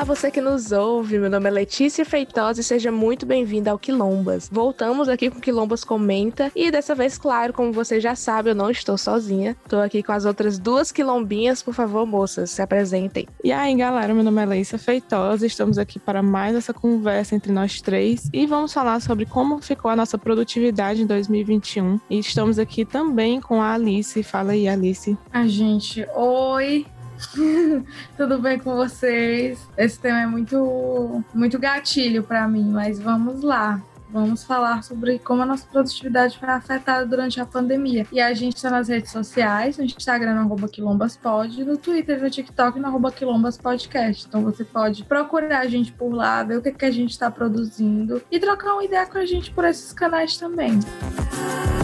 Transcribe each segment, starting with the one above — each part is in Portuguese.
Olá, você que nos ouve. Meu nome é Letícia Feitosa e seja muito bem-vinda ao Quilombas. Voltamos aqui com o Quilombas Comenta e dessa vez, claro, como você já sabe, eu não estou sozinha. Estou aqui com as outras duas quilombinhas. Por favor, moças, se apresentem. E aí, galera, meu nome é Leísa Feitosa. Estamos aqui para mais essa conversa entre nós três e vamos falar sobre como ficou a nossa produtividade em 2021. E estamos aqui também com a Alice. Fala aí, Alice. A gente, oi, Tudo bem com vocês? Esse tema é muito, muito gatilho para mim, mas vamos lá. Vamos falar sobre como a nossa produtividade foi afetada durante a pandemia. E a gente está nas redes sociais, no Instagram, no arroba quilombaspod, no Twitter e no TikTok, no arroba quilombaspodcast. Então você pode procurar a gente por lá, ver o que, que a gente está produzindo e trocar uma ideia com a gente por esses canais também. Música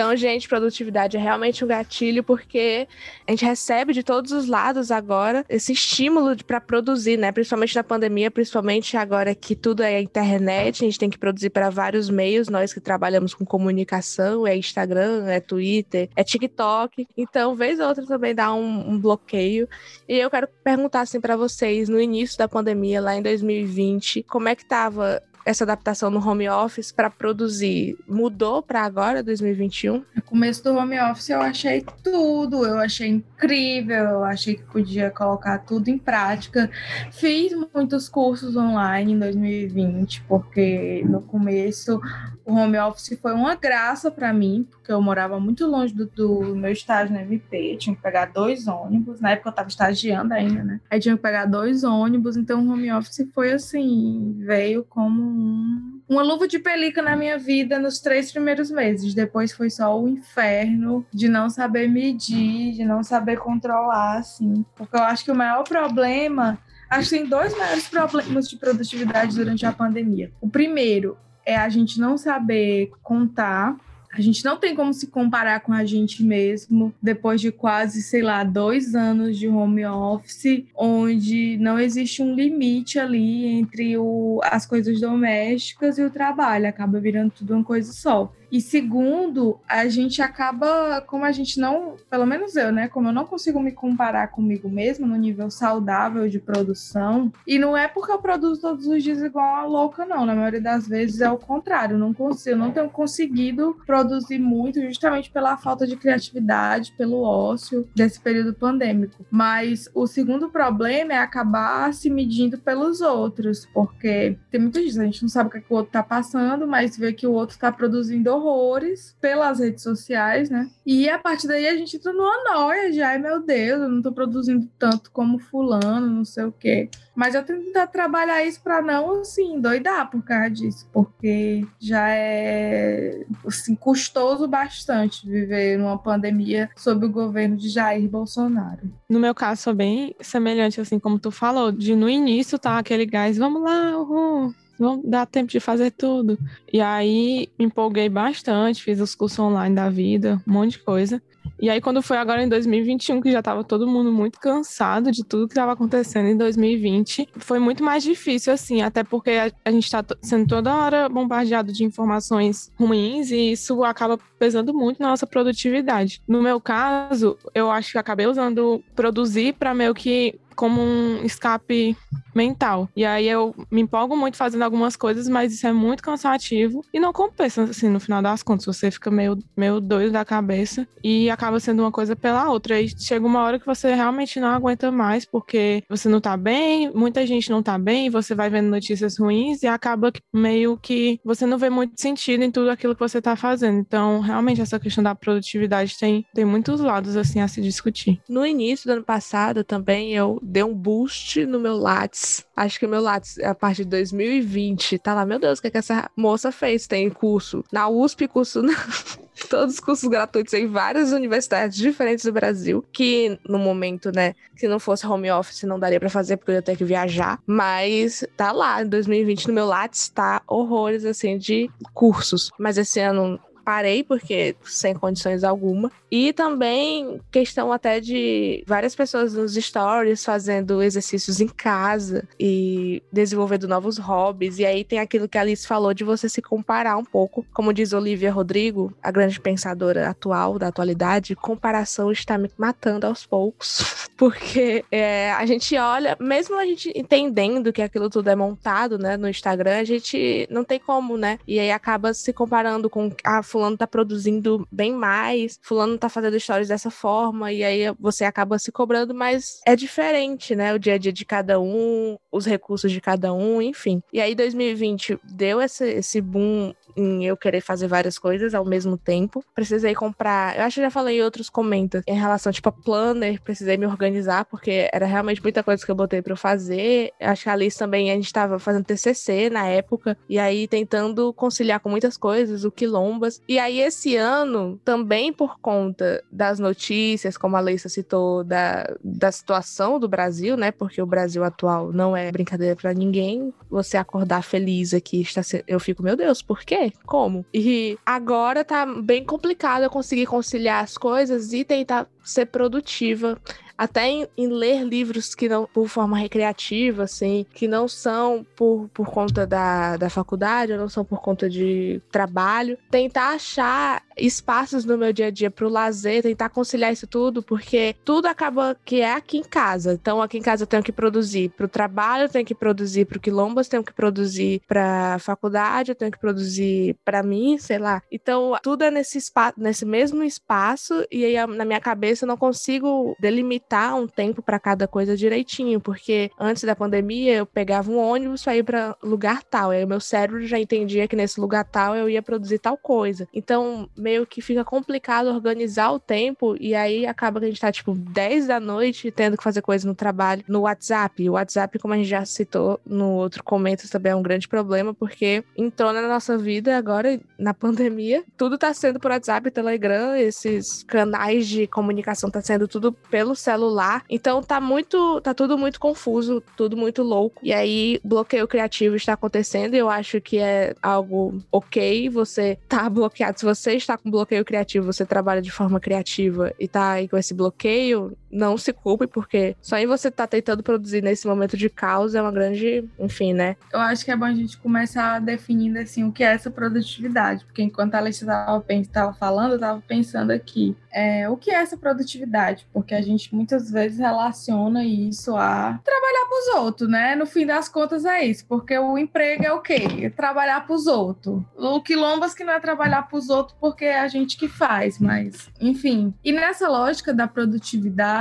Então, gente, produtividade é realmente um gatilho porque a gente recebe de todos os lados agora esse estímulo para produzir, né? Principalmente na pandemia, principalmente agora que tudo é internet, a gente tem que produzir para vários meios, nós que trabalhamos com comunicação, é Instagram, é Twitter, é TikTok. Então, vez ou outra também dá um, um bloqueio. E eu quero perguntar assim para vocês, no início da pandemia, lá em 2020, como é que tava essa adaptação no home office para produzir mudou para agora, 2021? No começo do home office eu achei tudo, eu achei incrível, eu achei que podia colocar tudo em prática. Fiz muitos cursos online em 2020, porque no começo o home office foi uma graça para mim, porque eu morava muito longe do, do, meu estágio na MP, tinha que pegar dois ônibus, na época eu estava estagiando ainda, né? Aí tinha que pegar dois ônibus, então o home office foi assim, veio como um, uma luva de pelica na minha vida nos três primeiros meses. Depois foi só o inferno de não saber medir, de não saber controlar, assim. Porque eu acho que o maior problema Acho que tem dois maiores problemas de produtividade durante a pandemia. O primeiro é a gente não saber contar a gente não tem como se comparar com a gente mesmo depois de quase, sei lá, dois anos de home office, onde não existe um limite ali entre o, as coisas domésticas e o trabalho, acaba virando tudo uma coisa só. E segundo, a gente acaba, como a gente não, pelo menos eu, né? Como eu não consigo me comparar comigo mesma no nível saudável de produção, e não é porque eu produzo todos os dias igual a louca, não. Na maioria das vezes é o contrário. Não consigo, eu não tenho conseguido produzir muito, justamente pela falta de criatividade, pelo ócio desse período pandêmico. Mas o segundo problema é acabar se medindo pelos outros, porque tem muita gente, a gente não sabe o que, é que o outro tá passando, mas vê que o outro tá produzindo horrores pelas redes sociais, né? E a partir daí a gente entra numa noia de, ai meu Deus, eu não tô produzindo tanto como fulano, não sei o quê. Mas eu tento tentar trabalhar isso para não, assim, doidar por causa disso, porque já é, assim, custoso bastante viver numa pandemia sob o governo de Jair Bolsonaro. No meu caso, sou bem semelhante, assim, como tu falou, de no início tá aquele gás, vamos lá, uhul, vamos dar tempo de fazer tudo. E aí me empolguei bastante, fiz os cursos online da vida, um monte de coisa. E aí, quando foi agora em 2021, que já estava todo mundo muito cansado de tudo que estava acontecendo em 2020, foi muito mais difícil, assim, até porque a, a gente está sendo toda hora bombardeado de informações ruins e isso acaba pesando muito na nossa produtividade. No meu caso, eu acho que acabei usando produzir para meio que como um escape mental. E aí eu me empolgo muito fazendo algumas coisas, mas isso é muito cansativo e não compensa, assim, no final das contas. Você fica meio, meio doido da cabeça e acaba sendo uma coisa pela outra. E chega uma hora que você realmente não aguenta mais, porque você não tá bem, muita gente não tá bem, você vai vendo notícias ruins e acaba meio que você não vê muito sentido em tudo aquilo que você tá fazendo. Então, realmente, essa questão da produtividade tem, tem muitos lados, assim, a se discutir. No início do ano passado também eu dei um boost no meu Lattes. Acho que o meu Lattes, a partir de 2020, tá lá, meu Deus, o que, é que essa moça fez? Tem curso na USP, curso na... todos os cursos gratuitos em várias universidades diferentes do Brasil, que no momento, né, que não fosse home office não daria para fazer porque eu ia ter que viajar, mas tá lá, em 2020 no meu Lattes tá horrores assim de cursos, mas esse ano parei porque sem condições alguma. E também questão até de várias pessoas nos stories fazendo exercícios em casa e desenvolvendo novos hobbies. E aí tem aquilo que a Alice falou de você se comparar um pouco. Como diz Olivia Rodrigo, a grande pensadora atual, da atualidade, comparação está me matando aos poucos. Porque é, a gente olha, mesmo a gente entendendo que aquilo tudo é montado, né, no Instagram, a gente não tem como, né? E aí acaba se comparando com, ah, fulano tá produzindo bem mais, fulano tá fazendo stories dessa forma, e aí você acaba se cobrando, mas é diferente, né? O dia a dia de cada um, os recursos de cada um, enfim. E aí 2020 deu esse, esse boom em eu querer fazer várias coisas ao mesmo tempo. Precisei comprar, eu acho que já falei em outros comentários em relação tipo a planner, precisei me organizar porque era realmente muita coisa que eu botei para eu fazer. Eu acho que a Alice também a gente tava fazendo TCC na época e aí tentando conciliar com muitas coisas, o quilombas. E aí esse ano também por conta das notícias, como a Leissa citou, da, da situação do Brasil, né? Porque o Brasil atual não é brincadeira para ninguém. Você acordar feliz aqui, está eu fico, meu Deus, por quê? Como? E agora tá bem complicado eu conseguir conciliar as coisas e tentar ser produtiva. Até em, em, ler livros que não por forma recreativa, assim, que não são por, por conta da, da faculdade, não são por conta de trabalho, tentar achar espaços no meu dia a dia para o lazer, tentar conciliar isso tudo, porque tudo acaba que é aqui em casa. Então, aqui em casa eu tenho que produzir para o trabalho, eu tenho que produzir para o quilombas, tenho que produzir para faculdade, eu tenho que produzir para mim, sei lá. Então, tudo é nesse espaço, nesse mesmo espaço, e aí na minha cabeça eu não consigo delimitar limitar um tempo para cada coisa direitinho, porque antes da pandemia eu pegava um ônibus para ir para lugar tal, aí o meu cérebro já entendia que nesse lugar tal eu ia produzir tal coisa. Então, que fica complicado organizar o tempo e aí acaba que a gente tá tipo 10 da noite tendo que fazer coisa no trabalho, no WhatsApp. O WhatsApp, como a gente já citou no outro comento, também é um grande problema porque entrou na nossa vida agora na pandemia, tudo tá sendo por WhatsApp, Telegram, esses canais de comunicação tá sendo tudo pelo celular. Então tá muito, tá tudo muito confuso, tudo muito louco. E aí bloqueio criativo está acontecendo. E eu acho que é algo ok você tá bloqueado. Se você está com bloqueio criativo, você trabalha de forma criativa e tá aí com esse bloqueio, não se culpe, porque só em você tá tentando produzir nesse momento de caos é uma grande, enfim, né? Eu acho que é bom a gente começar definindo assim o que é essa produtividade, porque enquanto a Alice estava falando, eu tava pensando aqui, é, o que é essa produtividade? Porque a gente muitas vezes relaciona isso a trabalhar para os outros, né? No fim das contas é isso, porque o emprego é o quê? É trabalhar para os outros. O quilombas que não é trabalhar para os outros porque é a gente que faz, mas enfim. E nessa lógica da produtividade,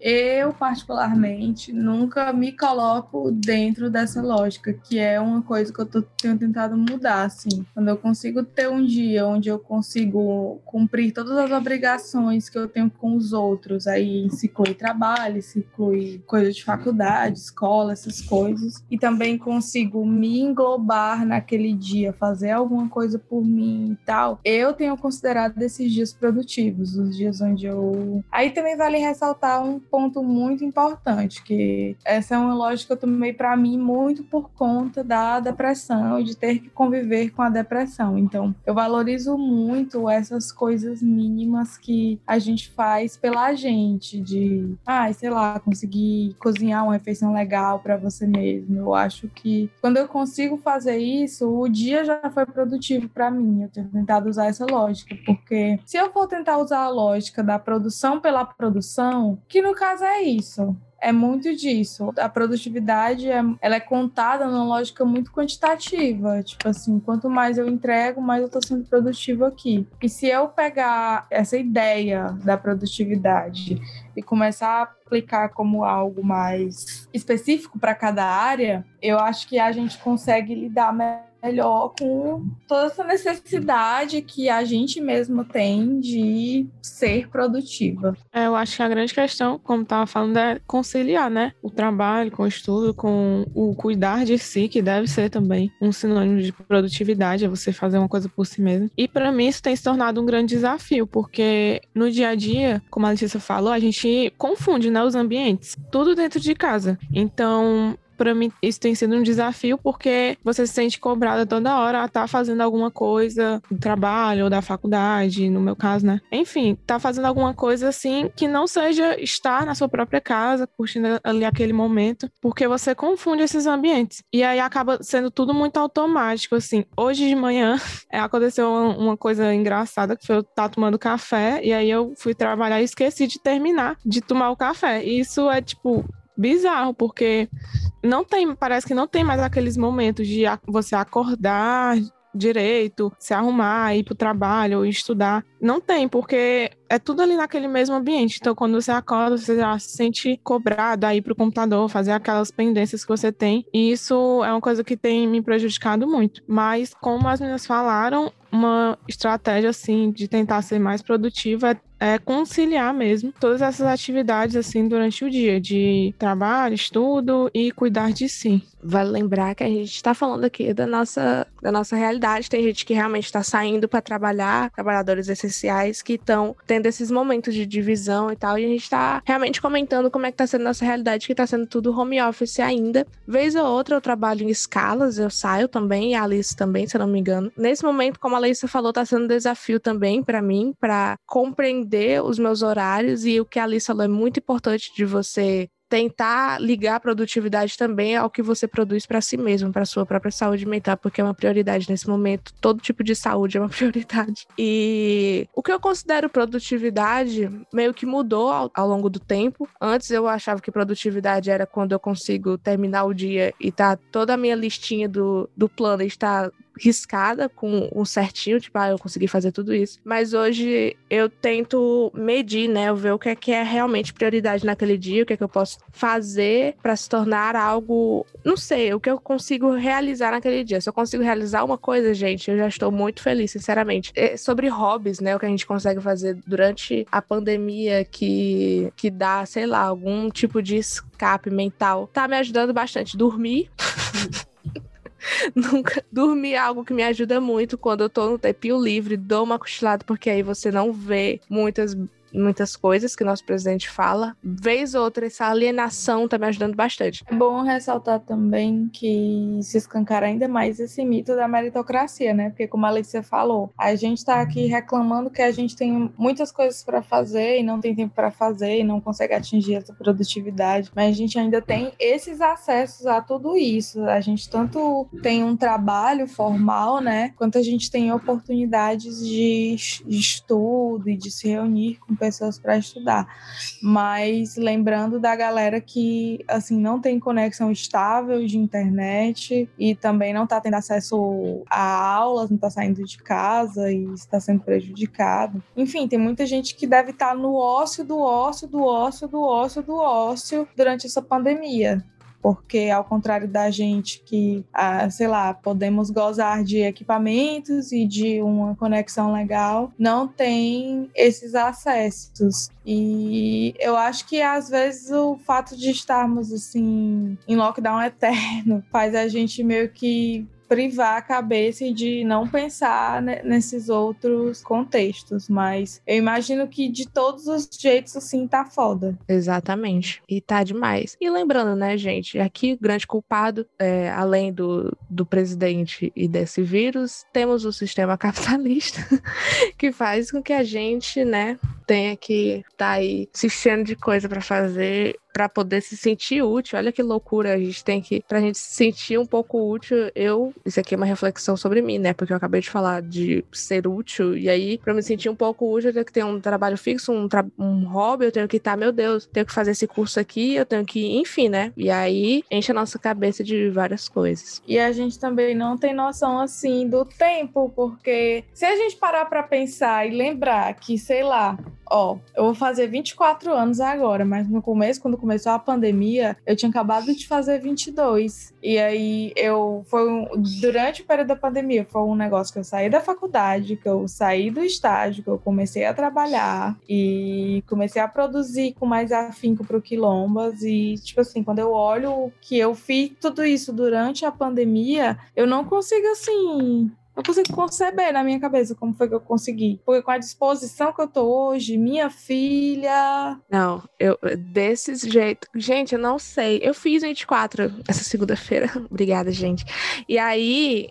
eu particularmente nunca me coloco dentro dessa lógica, que é uma coisa que eu tô, tenho tentado mudar, assim. Quando eu consigo ter um dia onde eu consigo cumprir todas as obrigações que eu tenho com os outros, aí se inclui trabalho, se inclui coisa de faculdade, escola, essas coisas. E também consigo me englobar naquele dia, fazer alguma coisa por mim e tal. Eu tenho considerado esses dias produtivos, os dias onde eu. Aí também vale ressaltar um ponto muito importante, que essa é uma lógica que eu tomei para mim muito por conta da depressão e de ter que conviver com a depressão. Então, eu valorizo muito essas coisas mínimas que a gente faz pela gente, de, ah, sei lá, conseguir cozinhar uma refeição legal para você mesmo. Eu acho que quando eu consigo fazer isso, o dia já foi produtivo para mim. Eu tenho tentado usar essa lógica, porque se eu for tentar usar a lógica da produção pela produção, que no caso é isso, é muito disso. A produtividade é, ela é contada numa lógica muito quantitativa. Tipo assim, quanto mais eu entrego, mais eu estou sendo produtivo aqui. E se eu pegar essa ideia da produtividade e começar a aplicar como algo mais específico para cada área, eu acho que a gente consegue lidar melhor com toda essa necessidade que a gente mesmo tem de ser produtiva. É, eu acho que a grande questão, como estava falando, é conciliar, né? O trabalho com o estudo, com o cuidar de si, que deve ser também um sinônimo de produtividade, é você fazer uma coisa por si mesmo. E para mim isso tem se tornado um grande desafio, porque no dia a dia, como a Letícia falou, a gente confunde, né, os ambientes. Tudo dentro de casa. Então, para mim isso tem sido um desafio porque você se sente cobrada toda hora a estar tá fazendo alguma coisa do trabalho ou da faculdade, no meu caso, né? Enfim, tá fazendo alguma coisa assim que não seja estar na sua própria casa, curtindo ali aquele momento, porque você confunde esses ambientes. E aí acaba sendo tudo muito automático, assim. Hoje de manhã aconteceu uma coisa engraçada que foi eu estar tá tomando café e aí eu fui trabalhar e esqueci de terminar de tomar o café. E isso é tipo bizarro, porque não tem, parece que não tem mais aqueles momentos de você acordar direito, se arrumar, ir para o trabalho estudar. Não tem, porque é tudo ali naquele mesmo ambiente. Então, quando você acorda, você já se sente cobrado a ir para o computador, fazer aquelas pendências que você tem. E isso é uma coisa que tem me prejudicado muito. Mas, como as meninas falaram, uma estratégia assim de tentar ser mais produtiva é é conciliar mesmo todas essas atividades assim durante o dia, de trabalho, estudo e cuidar de si. Vale lembrar que a gente está falando aqui da nossa, da nossa realidade. Tem gente que realmente está saindo para trabalhar, trabalhadores essenciais que estão tendo esses momentos de divisão e tal. E a gente está realmente comentando como é que está sendo nossa realidade, que está sendo tudo home office ainda. Vez ou outra eu trabalho em escalas, eu saio também, e a Alice também, se eu não me engano. Nesse momento, como a Leissa falou, está sendo um desafio também para mim, para compreender os meus horários e o que a Alice falou é muito importante de você tentar ligar a produtividade também ao que você produz para si mesmo, para sua própria saúde mental, porque é uma prioridade nesse momento. Todo tipo de saúde é uma prioridade. E o que eu considero produtividade meio que mudou ao, ao longo do tempo. Antes eu achava que produtividade era quando eu consigo terminar o dia e tá toda a minha listinha do, do plano está riscada com um certinho, tipo, ah, eu consegui fazer tudo isso. Mas hoje eu tento medir, né? Eu ver o que é que é realmente prioridade naquele dia, o que é que eu posso fazer para se tornar algo, não sei, o que eu consigo realizar naquele dia. Se eu consigo realizar uma coisa, gente, eu já estou muito feliz, sinceramente. É sobre hobbies, né? O que a gente consegue fazer durante a pandemia que, que dá, sei lá, algum tipo de escape mental. Tá me ajudando bastante. Dormir. Nunca dormir é algo que me ajuda muito quando eu tô no tempinho livre, dou uma cochilada, porque aí você não vê muitas muitas coisas que nosso presidente fala. Vez ou outra, essa alienação tá me ajudando bastante. É bom ressaltar também que se escancara ainda mais esse mito da meritocracia, né? Porque, como a Alicia falou, a gente tá aqui reclamando que a gente tem muitas coisas para fazer e não tem tempo para fazer e não consegue atingir essa produtividade, mas a gente ainda tem esses acessos a tudo isso. A gente tanto tem um trabalho formal, né? Quanto a gente tem oportunidades de, de estudo e de se reunir com pessoas para estudar. Mas lembrando da galera que assim não tem conexão estável de internet e também não está tendo acesso a aulas, não está saindo de casa e está sendo prejudicado. Enfim, tem muita gente que deve estar tá no ócio do ócio do ócio do ócio do ócio durante essa pandemia porque ao contrário da gente que, ah, sei lá, podemos gozar de equipamentos e de uma conexão legal, não tem esses acessos. E eu acho que às vezes o fato de estarmos assim em lockdown eterno faz a gente meio que privar a cabeça de não pensar nesses outros contextos, mas eu imagino que de todos os jeitos assim tá foda. Exatamente. E tá demais. E lembrando, né, gente, aqui o grande culpado, é, além do, do presidente e desse vírus, temos o sistema capitalista que faz com que a gente, né, tenha que tá aí se enchendo de coisa para fazer para poder se sentir útil. Olha que loucura, a gente tem que pra gente se sentir um pouco útil. Eu, isso aqui é uma reflexão sobre mim, né? Porque eu acabei de falar de ser útil e aí para me sentir um pouco útil, eu tenho que ter um trabalho fixo, um, tra um hobby, eu tenho que estar, tá, meu Deus, tenho que fazer esse curso aqui, eu tenho que, enfim, né? E aí enche a nossa cabeça de várias coisas. E a gente também não tem noção assim do tempo, porque se a gente parar para pensar e lembrar que, sei lá, Ó, eu vou fazer 24 anos agora, mas no começo, quando começou a pandemia, eu tinha acabado de fazer 22. E aí eu foi um, durante o período da pandemia, foi um negócio que eu saí da faculdade, que eu saí do estágio, que eu comecei a trabalhar e comecei a produzir com mais afinco pro Quilombas e tipo assim, quando eu olho que eu fiz tudo isso durante a pandemia, eu não consigo assim não consigo conceber na minha cabeça como foi que eu consegui. Porque com a disposição que eu tô hoje, minha filha. Não, eu desse jeito. Gente, eu não sei. Eu fiz 24 essa segunda-feira. Obrigada, gente. E aí,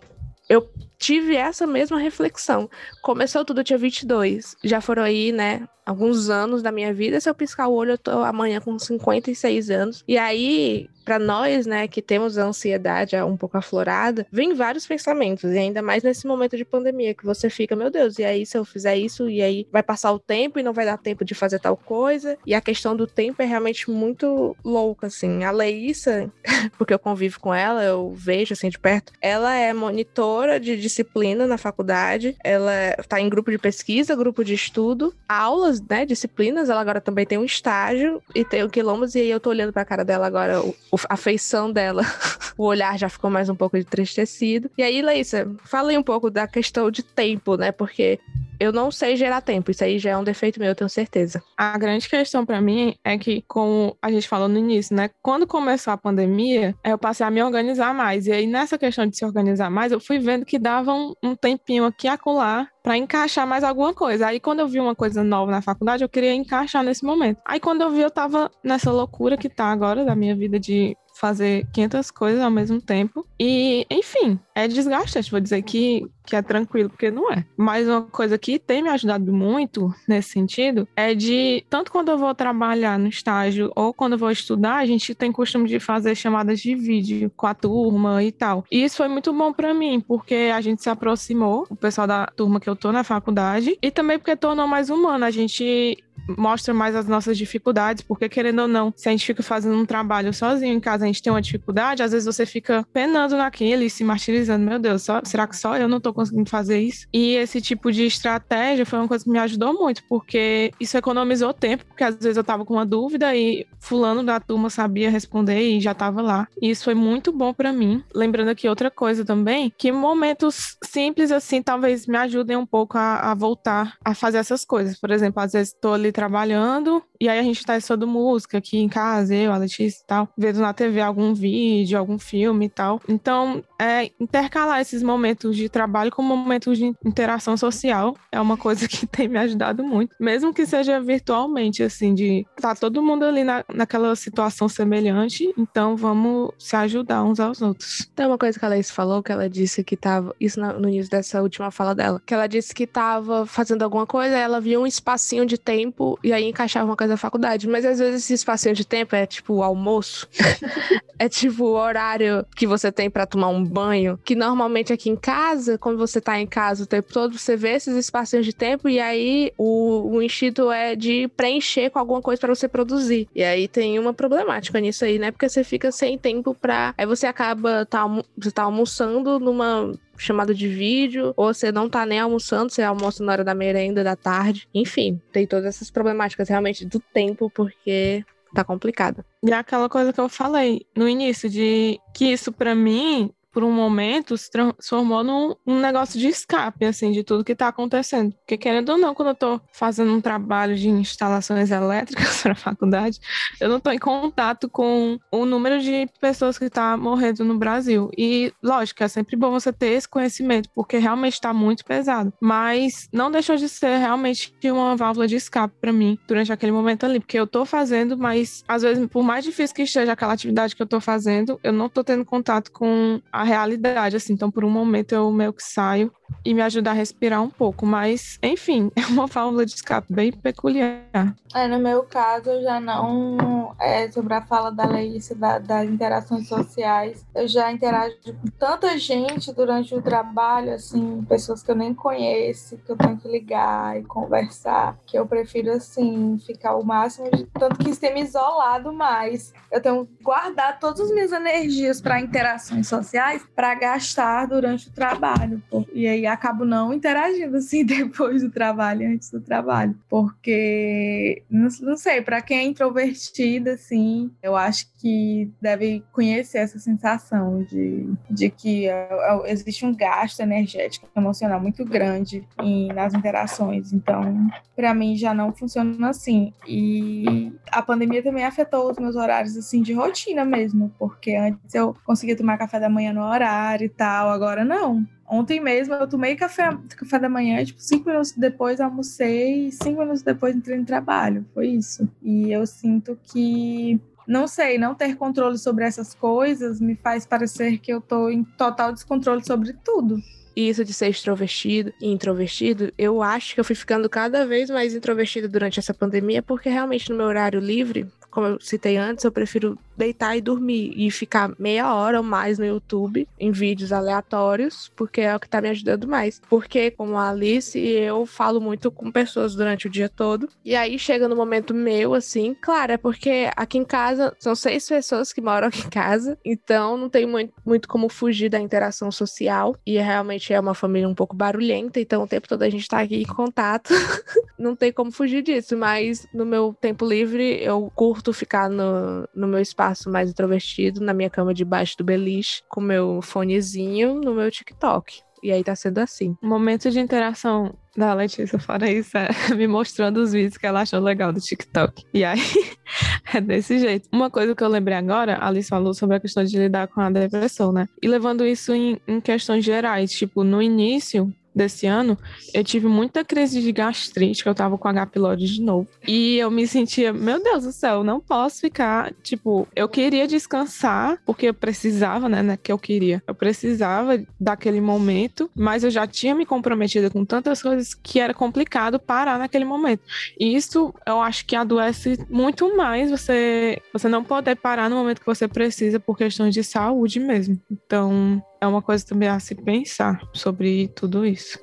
eu tive essa mesma reflexão. Começou tudo dia 22. Já foram aí, né, alguns anos da minha vida. Se eu piscar o olho, eu tô amanhã com 56 anos. E aí, para nós, né, que temos a ansiedade um pouco aflorada, vem vários pensamentos, e ainda mais nesse momento de pandemia, que você fica, meu Deus, e aí se eu fizer isso, e aí vai passar o tempo e não vai dar tempo de fazer tal coisa. E a questão do tempo é realmente muito louca, assim. A Leíssa, porque eu convivo com ela, eu vejo assim de perto, ela é monitora de disciplina na faculdade, ela tá em grupo de pesquisa, grupo de estudo, aulas, né, disciplinas, ela agora também tem um estágio e tem o quilômetros, e aí eu tô olhando pra cara dela agora, o, a feição dela, o olhar já ficou mais um pouco entristecido. E aí, Leísa, fala aí um pouco da questão de tempo, né? Porque eu não sei gerar tempo, isso aí já é um defeito meu, eu tenho certeza. A grande questão para mim é que, como a gente falou no início, né? Quando começou a pandemia, eu passei a me organizar mais. E aí, nessa questão de se organizar mais, eu fui vendo que dava um, um tempinho aqui e acolá para encaixar mais alguma coisa. Aí quando eu vi uma coisa nova na faculdade, eu queria encaixar nesse momento. Aí quando eu vi, eu tava nessa loucura que tá agora da minha vida de fazer 500 coisas ao mesmo tempo. E, enfim, é desgastante. Vou dizer que, que é tranquilo, porque não é. Mas uma coisa que tem me ajudado muito nesse sentido é de, tanto quando eu vou trabalhar no estágio ou quando eu vou estudar, a gente tem costume de fazer chamadas de vídeo com a turma e tal. E isso foi muito bom para mim, porque a gente se aproximou, o pessoal da turma que eu tô na faculdade, e também porque tornou mais humano. A gente mostra mais as nossas dificuldades, porque querendo ou não, se a gente fica fazendo um trabalho sozinho em casa, a gente tem uma dificuldade, às vezes você fica penando naquilo e se martirizando, meu Deus, só, será que só eu não tô conseguindo fazer isso? E esse tipo de estratégia foi uma coisa que me ajudou muito, porque isso economizou tempo, porque às vezes eu tava com uma dúvida e fulano da turma sabia responder e já tava lá. E isso foi muito bom para mim. Lembrando aqui outra coisa também, que momentos simples assim talvez me ajudem um pouco a, a voltar a fazer essas coisas. Por exemplo, às vezes tô ali trabalhando e aí a gente tá estudando música aqui em casa, eu, a Letícia e tal, vendo na TV algum vídeo, algum filme e tal. Então, é, intercalar esses momentos de trabalho com momentos de interação social é uma coisa que tem me ajudado muito, mesmo que seja virtualmente, assim, de tá todo mundo ali na, naquela situação semelhante, então vamos se ajudar uns aos outros. Tem uma coisa que a Laís falou, que ela disse que tava, isso no início dessa última fala dela, que ela disse que tava fazendo alguma coisa, ela via um espacinho de tempo e aí encaixava uma coisa da faculdade. Mas às vezes esse espacinho de tempo é tipo o almoço. é tipo o horário que você tem para tomar um banho. Que normalmente aqui em casa, quando você tá em casa o tempo todo, você vê esses espacinhos de tempo e aí o, o instinto é de preencher com alguma coisa para você produzir. E aí tem uma problemática nisso aí, né? Porque você fica sem tempo pra. Aí você acaba tá, você tá almoçando numa chamada de vídeo, ou você não tá nem almoçando, você almoça na hora da merenda da tarde. Enfim, tem todas essas problemáticas realmente do tempo, porque tá complicado. E é aquela coisa que eu falei no início, de que isso para mim por um momento, se transformou num um negócio de escape, assim, de tudo que está acontecendo. Porque, querendo ou não, quando eu estou fazendo um trabalho de instalações elétricas para a faculdade, eu não estou em contato com o número de pessoas que está morrendo no Brasil. E, lógico, é sempre bom você ter esse conhecimento, porque realmente está muito pesado. Mas não deixou de ser realmente uma válvula de escape para mim durante aquele momento ali, porque eu estou fazendo, mas às vezes, por mais difícil que esteja aquela atividade que eu estou fazendo, eu não estou tendo contato com a realidade, assim. Então, por um momento, eu meio que saio e me ajuda a respirar um pouco. Mas, enfim, é uma válvula de escape bem peculiar. É, no meu caso, eu já não. É, sobre a fala da Leícia da, das interações sociais, eu já interajo com tanta gente durante o trabalho, assim, pessoas que eu nem conheço, que eu tenho que ligar e conversar, que eu prefiro, assim, ficar o máximo de. Tanto que ter me isolado mais. Eu tenho que guardar todas as minhas energias para interações sociais para gastar durante o trabalho. E aí acabo não interagindo assim depois do trabalho, antes do trabalho. Porque, não, não sei, para quem é introvertida, assim, eu acho que deve conhecer essa sensação de, de que é, é, existe um gasto energético emocional muito grande em, nas interações. Então, para mim já não funciona assim. E a pandemia também afetou os meus horários assim de rotina mesmo, porque antes eu conseguia tomar café da manhã no horário e tal, agora não. Ontem mesmo eu tomei café, café da manhã, tipo, cinco minutos depois almocei, cinco minutos depois entrei no trabalho. Foi isso. E eu sinto que não sei, não ter controle sobre essas coisas me faz parecer que eu tô em total descontrole sobre tudo. E isso de ser extrovertido e introvertido, eu acho que eu fui ficando cada vez mais introvertido durante essa pandemia, porque realmente no meu horário livre, como eu citei antes, eu prefiro deitar e dormir e ficar meia hora ou mais no YouTube em vídeos aleatórios, porque é o que tá me ajudando mais. Porque, como a Alice, eu falo muito com pessoas durante o dia todo. E aí chega no momento meu, assim, claro, é porque aqui em casa são seis pessoas que moram aqui em casa, então não tem muito, muito como fugir da interação social. E realmente é uma família um pouco barulhenta, então o tempo todo a gente tá aqui em contato. não tem como fugir disso, mas no meu tempo livre eu curto curto ficar no, no meu espaço mais introvertido, na minha cama debaixo do beliche, com meu fonezinho no meu TikTok. E aí tá sendo assim. O momento de interação da Letícia, fora isso, é me mostrando os vídeos que ela achou legal do TikTok. E aí, é desse jeito. Uma coisa que eu lembrei agora, a Alice falou sobre a questão de lidar com a depressão, né? E levando isso em, em questões gerais, tipo, no início, desse ano, eu tive muita crise de gastrite, que eu tava com H. pylori de novo. E eu me sentia, meu Deus do céu, não posso ficar, tipo, eu queria descansar, porque eu precisava, né, né, que eu queria. Eu precisava daquele momento, mas eu já tinha me comprometido com tantas coisas que era complicado parar naquele momento. E isso eu acho que adoece muito mais você você não poder parar no momento que você precisa por questões de saúde mesmo. Então, é uma coisa também a se pensar sobre tudo isso.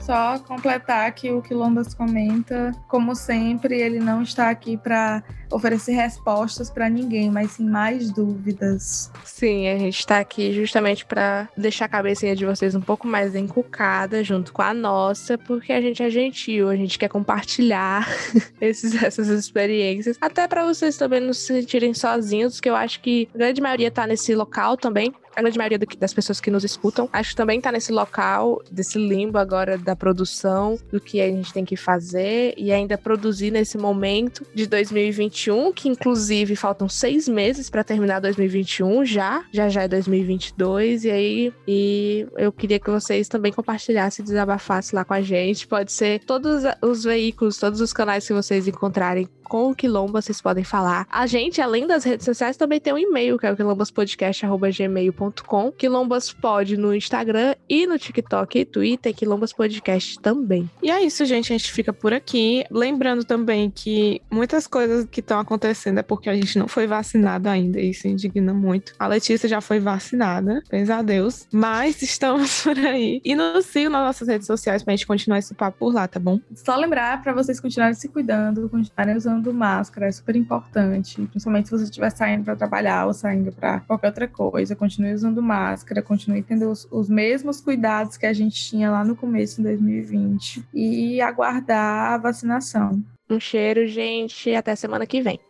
Só completar que o Quilombas comenta, como sempre, ele não está aqui para oferecer respostas para ninguém, mas sim mais dúvidas. Sim, a gente está aqui justamente para deixar a cabecinha de vocês um pouco mais encucada junto com a nossa, porque a gente é gentil, a gente quer compartilhar esses, essas experiências, até para vocês também não se sentirem sozinhos, que eu acho que a grande maioria está nesse local também, a grande maioria das pessoas que nos escutam, acho que também está nesse local, desse limbo agora da produção, do que a gente tem que fazer e ainda produzir nesse momento de 2021, que inclusive faltam seis meses para terminar 2021 já, já já é 2022, e aí e eu queria que vocês também compartilhassem, desabafassem lá com a gente. Pode ser todos os veículos, todos os canais que vocês encontrarem com o Quilombo, vocês podem falar. A gente, além das redes sociais, também tem um e-mail, que é o quilombaspodcast.gmail.com. Quilombas pode no Instagram e no TikTok e Twitter, Quilombas Podcast também. E é isso, gente. A gente fica por aqui. Lembrando também que muitas coisas que estão acontecendo é porque a gente não foi vacinado ainda. Isso indigna muito. A Letícia já foi vacinada, pensa a Deus. Mas estamos por aí. E nos sigam nas nossas redes sociais pra gente continuar esse papo por lá, tá bom? Só lembrar para vocês continuarem se cuidando, continuarem usando usando máscara, é super importante, principalmente se você estiver saindo para trabalhar ou saindo para qualquer outra coisa. Continue usando máscara, continue tendo os, os mesmos cuidados que a gente tinha lá no começo de 2020 e aguardar a vacinação. Um cheiro, gente, até semana que vem.